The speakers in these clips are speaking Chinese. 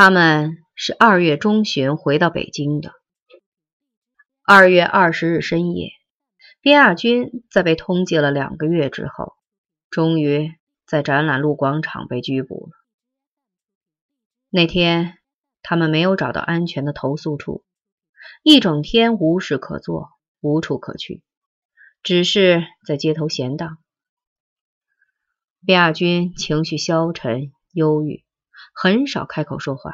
他们是二月中旬回到北京的。二月二十日深夜，边亚军在被通缉了两个月之后，终于在展览路广场被拘捕了。那天，他们没有找到安全的投宿处，一整天无事可做，无处可去，只是在街头闲荡。边亚军情绪消沉、忧郁。很少开口说话，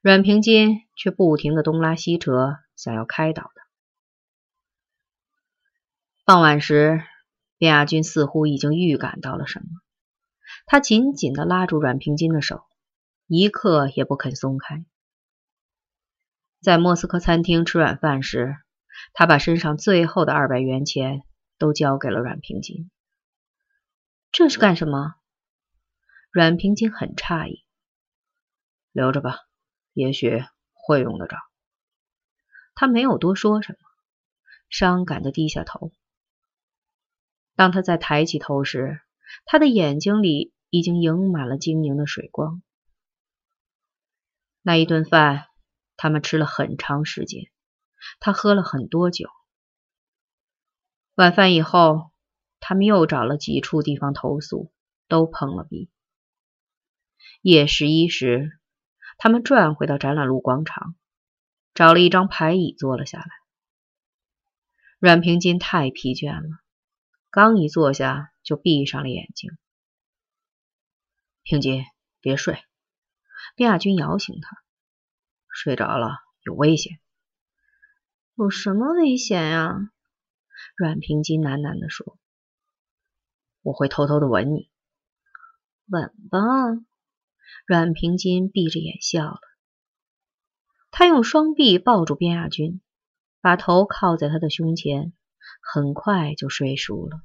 阮平金却不停的东拉西扯，想要开导他。傍晚时，卞亚军似乎已经预感到了什么，他紧紧的拉住阮平金的手，一刻也不肯松开。在莫斯科餐厅吃晚饭时，他把身上最后的二百元钱都交给了阮平金。这是干什么？阮平金很诧异，留着吧，也许会用得着。他没有多说什么，伤感的低下头。当他再抬起头时，他的眼睛里已经盈满了晶莹的水光。那一顿饭，他们吃了很长时间，他喝了很多酒。晚饭以后，他们又找了几处地方投宿，都碰了壁。夜十一时，他们转回到展览路广场，找了一张排椅坐了下来。阮平金太疲倦了，刚一坐下就闭上了眼睛。平金，别睡！卞亚军摇醒他。睡着了有危险。有什么危险呀？阮平金喃喃地说：“我会偷偷的吻你。”吻吧。阮平金闭着眼笑了，他用双臂抱住边亚军，把头靠在他的胸前，很快就睡熟了。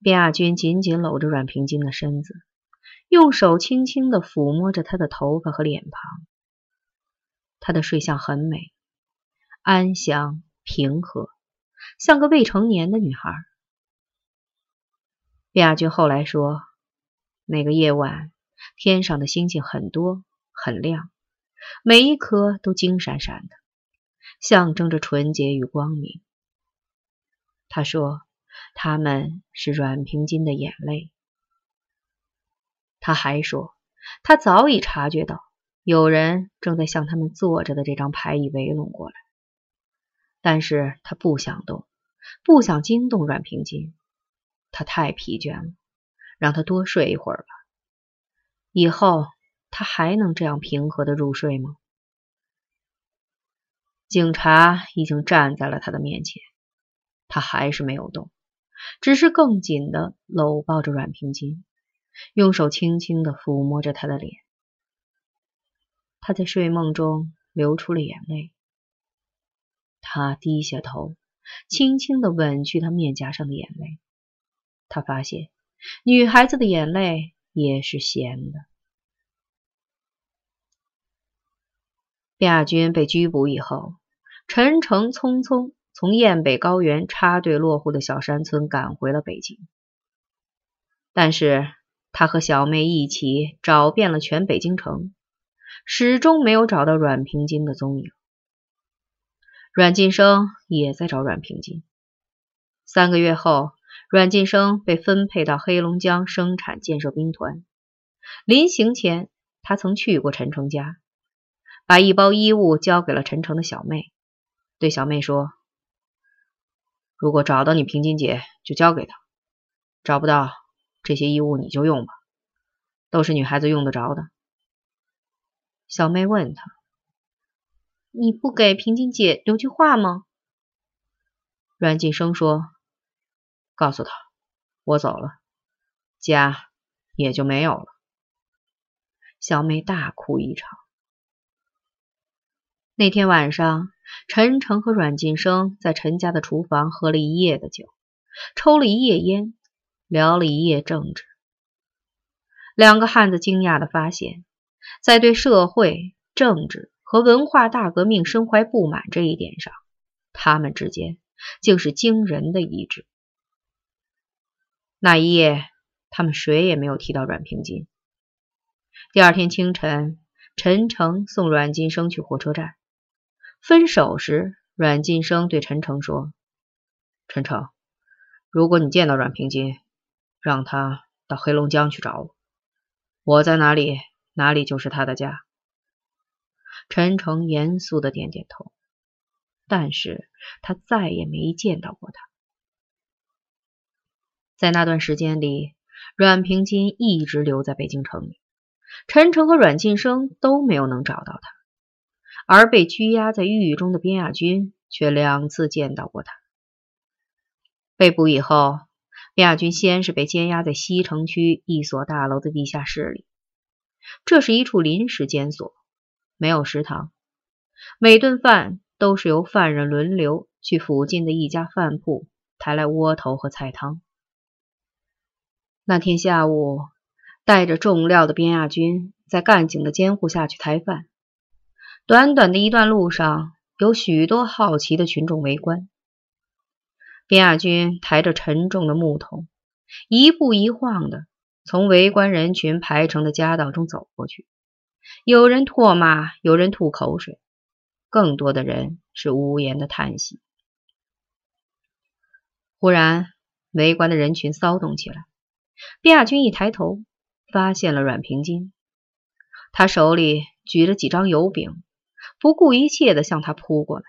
边亚军紧紧搂着阮平金的身子，用手轻轻的抚摸着他的头发和脸庞。他的睡相很美，安详平和，像个未成年的女孩。边亚军后来说。那个夜晚，天上的星星很多，很亮，每一颗都金闪闪的，象征着纯洁与光明。他说，他们是阮平金的眼泪。他还说，他早已察觉到有人正在向他们坐着的这张牌椅围拢过来，但是他不想动，不想惊动阮平金，他太疲倦了。让他多睡一会儿吧。以后他还能这样平和的入睡吗？警察已经站在了他的面前，他还是没有动，只是更紧的搂抱着阮平金，用手轻轻的抚摸着他的脸。他在睡梦中流出了眼泪，他低下头，轻轻的吻去他面颊上的眼泪。他发现。女孩子的眼泪也是咸的。亚军被拘捕以后，陈诚匆匆从雁北高原插队落户的小山村赶回了北京。但是他和小妹一起找遍了全北京城，始终没有找到阮平金的踪影。阮晋生也在找阮平金。三个月后。阮晋生被分配到黑龙江生产建设兵团。临行前，他曾去过陈诚家，把一包衣物交给了陈诚的小妹，对小妹说：“如果找到你平金姐，就交给她；找不到，这些衣物你就用吧，都是女孩子用得着的。”小妹问他：“你不给平金姐留句话吗？”阮晋生说。告诉他，我走了，家也就没有了。小妹大哭一场。那天晚上，陈诚和阮晋生在陈家的厨房喝了一夜的酒，抽了一夜烟，聊了一夜政治。两个汉子惊讶的发现，在对社会、政治和文化大革命身怀不满这一点上，他们之间竟是惊人的一致。那一夜，他们谁也没有提到阮平金。第二天清晨，陈诚送阮晋生去火车站。分手时，阮晋生对陈诚说：“陈诚，如果你见到阮平金，让他到黑龙江去找我。我在哪里，哪里就是他的家。”陈诚严肃的点点头，但是他再也没见到过他。在那段时间里，阮平金一直留在北京城里，陈诚和阮晋生都没有能找到他，而被拘押在狱中的边亚军却两次见到过他。被捕以后，边亚军先是被监押在西城区一所大楼的地下室里，这是一处临时监所。没有食堂，每顿饭都是由犯人轮流去附近的一家饭铺抬来窝头和菜汤。那天下午，带着重料的边亚军在干警的监护下去抬饭。短短的一段路上，有许多好奇的群众围观。边亚军抬着沉重的木桶，一步一晃的从围观人群排成的夹道中走过去。有人唾骂，有人吐口水，更多的人是无言的叹息。忽然，围观的人群骚动起来。卞亚军一抬头，发现了阮平金，他手里举着几张油饼，不顾一切的向他扑过来。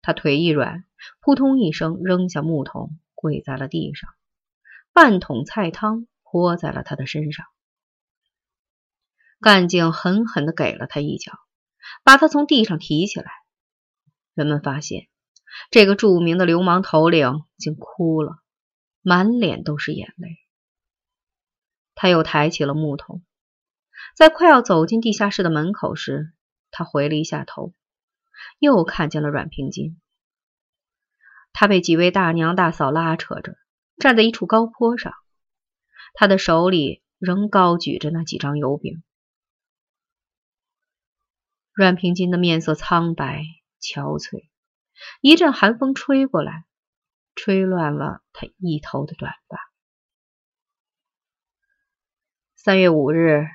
他腿一软，扑通一声扔下木桶，跪在了地上，半桶菜汤泼在了他的身上。干警狠狠地给了他一脚，把他从地上提起来。人们发现，这个著名的流氓头领竟哭了，满脸都是眼泪。他又抬起了木桶，在快要走进地下室的门口时，他回了一下头，又看见了阮平金。他被几位大娘大嫂拉扯着，站在一处高坡上，他的手里仍高举着那几张油饼。阮平金的面色苍白憔悴，一阵寒风吹过来，吹乱了他一头的短发。三月五日，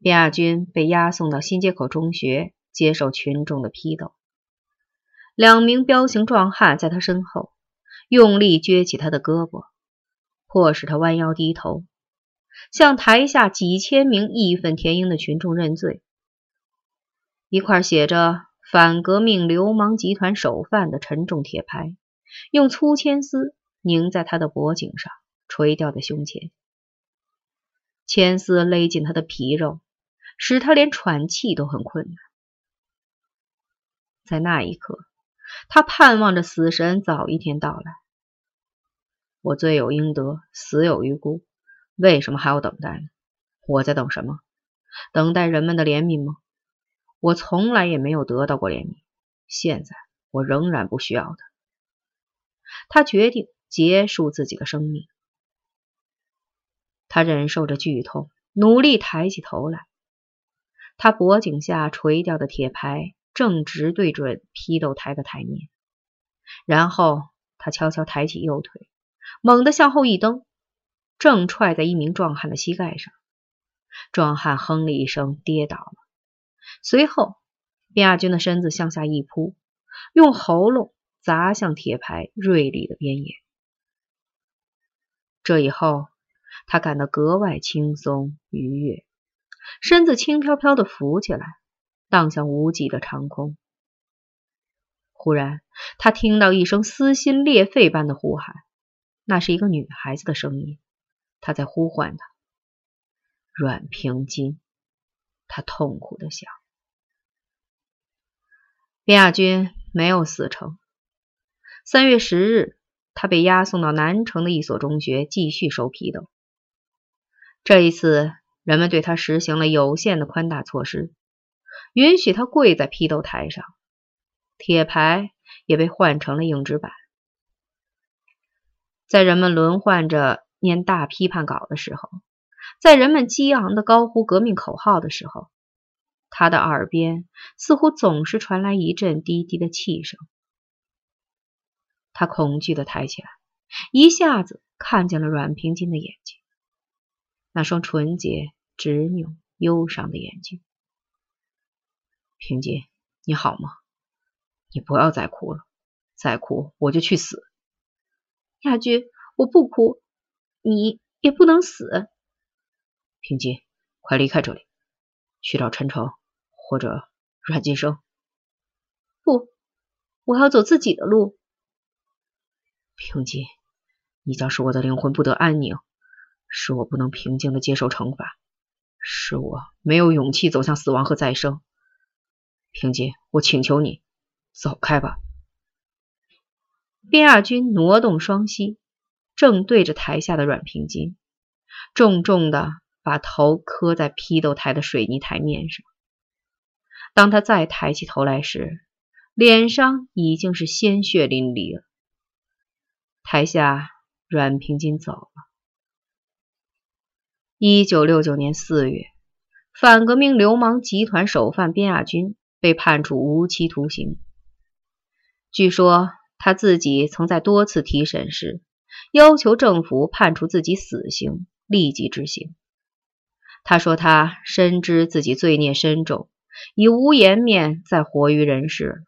卞亚军被押送到新街口中学接受群众的批斗。两名彪形壮汉在他身后用力撅起他的胳膊，迫使他弯腰低头，向台下几千名义愤填膺的群众认罪。一块写着“反革命流氓集团首犯”的沉重铁牌，用粗铅丝拧在他的脖颈上，垂吊在胸前。铅丝勒进他的皮肉，使他连喘气都很困难。在那一刻，他盼望着死神早一天到来。我罪有应得，死有余辜，为什么还要等待呢？我在等什么？等待人们的怜悯吗？我从来也没有得到过怜悯，现在我仍然不需要的。他决定结束自己的生命。他忍受着剧痛，努力抬起头来。他脖颈下垂掉的铁牌正直对准批斗台的台面。然后他悄悄抬起右腿，猛地向后一蹬，正踹在一名壮汉的膝盖上。壮汉哼了一声，跌倒了。随后，卞亚军的身子向下一扑，用喉咙砸向铁牌锐利的边沿。这以后，他感到格外轻松愉悦，身子轻飘飘的浮起来，荡向无际的长空。忽然，他听到一声撕心裂肺般的呼喊，那是一个女孩子的声音，她在呼唤他。阮平金，他痛苦的想。边亚军没有死成。三月十日，他被押送到南城的一所中学继续受批斗。这一次，人们对他实行了有限的宽大措施，允许他跪在批斗台上，铁牌也被换成了硬纸板。在人们轮换着念大批判稿的时候，在人们激昂的高呼革命口号的时候。他的耳边似乎总是传来一阵低低的气声。他恐惧的抬起来，一下子看见了阮平金的眼睛，那双纯洁、执拗、忧伤的眼睛。平静，你好吗？你不要再哭了，再哭我就去死。亚军，我不哭，你也不能死。平静，快离开这里，去找陈诚或者阮金生。不，我要走自己的路。平静，你将使我的灵魂不得安宁，使我不能平静的接受惩罚，使我没有勇气走向死亡和再生。平静，我请求你，走开吧。边亚军挪动双膝，正对着台下的阮平金，重重的把头磕在批斗台的水泥台面上。当他再抬起头来时，脸上已经是鲜血淋漓了。台下，阮平金走了。一九六九年四月，反革命流氓集团首犯边亚军被判处无期徒刑。据说他自己曾在多次提审时要求政府判处自己死刑，立即执行。他说他深知自己罪孽深重，已无颜面再活于人世。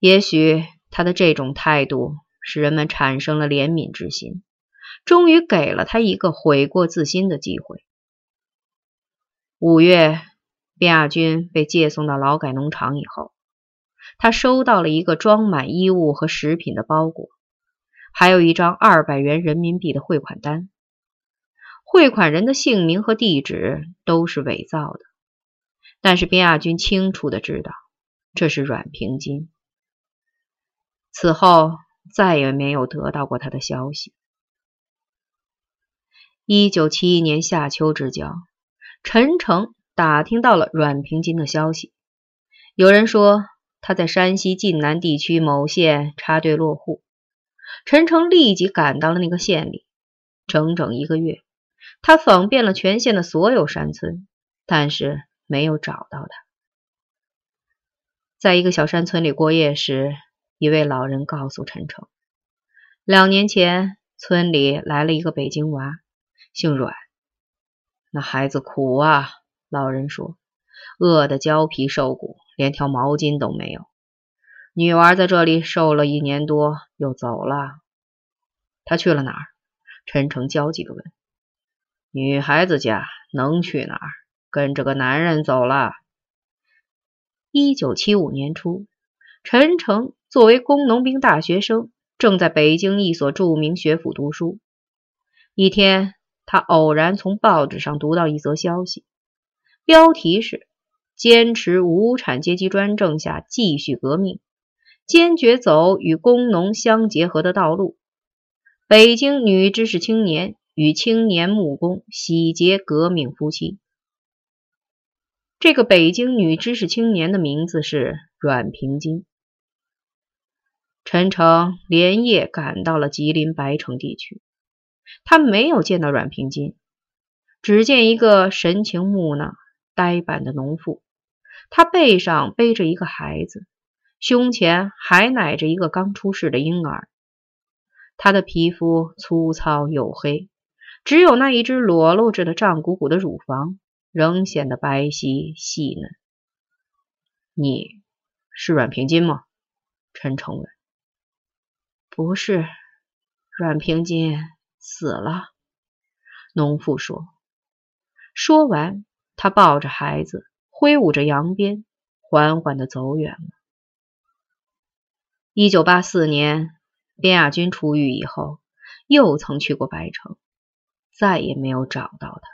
也许他的这种态度。使人们产生了怜悯之心，终于给了他一个悔过自新的机会。五月，卞亚军被借送到劳改农场以后，他收到了一个装满衣物和食品的包裹，还有一张二百元人民币的汇款单。汇款人的姓名和地址都是伪造的，但是卞亚军清楚的知道这是阮平金。此后。再也没有得到过他的消息。一九七一年夏秋之交，陈诚打听到了阮平金的消息。有人说他在山西晋南地区某县插队落户。陈诚立即赶到了那个县里。整整一个月，他访遍了全县的所有山村，但是没有找到他。在一个小山村里过夜时。一位老人告诉陈诚，两年前村里来了一个北京娃，姓阮。那孩子苦啊，老人说，饿得焦皮瘦骨，连条毛巾都没有。女娃在这里受了一年多，又走了。他去了哪儿？陈诚焦急地问。女孩子家能去哪儿？跟着个男人走了。一九七五年初，陈诚。作为工农兵大学生，正在北京一所著名学府读书。一天，他偶然从报纸上读到一则消息，标题是“坚持无产阶级专政下继续革命，坚决走与工农相结合的道路”。北京女知识青年与青年木工喜结革命夫妻。这个北京女知识青年的名字是阮平金。陈诚连夜赶到了吉林白城地区，他没有见到阮平金，只见一个神情木讷、呆板的农妇，他背上背着一个孩子，胸前还奶着一个刚出世的婴儿。他的皮肤粗糙黝黑，只有那一只裸露着的胀鼓鼓的乳房仍显得白皙细嫩。你是阮平金吗？陈诚问。不是，阮平金死了。农妇说。说完，他抱着孩子，挥舞着羊鞭，缓缓的走远了。一九八四年，边亚军出狱以后，又曾去过白城，再也没有找到他。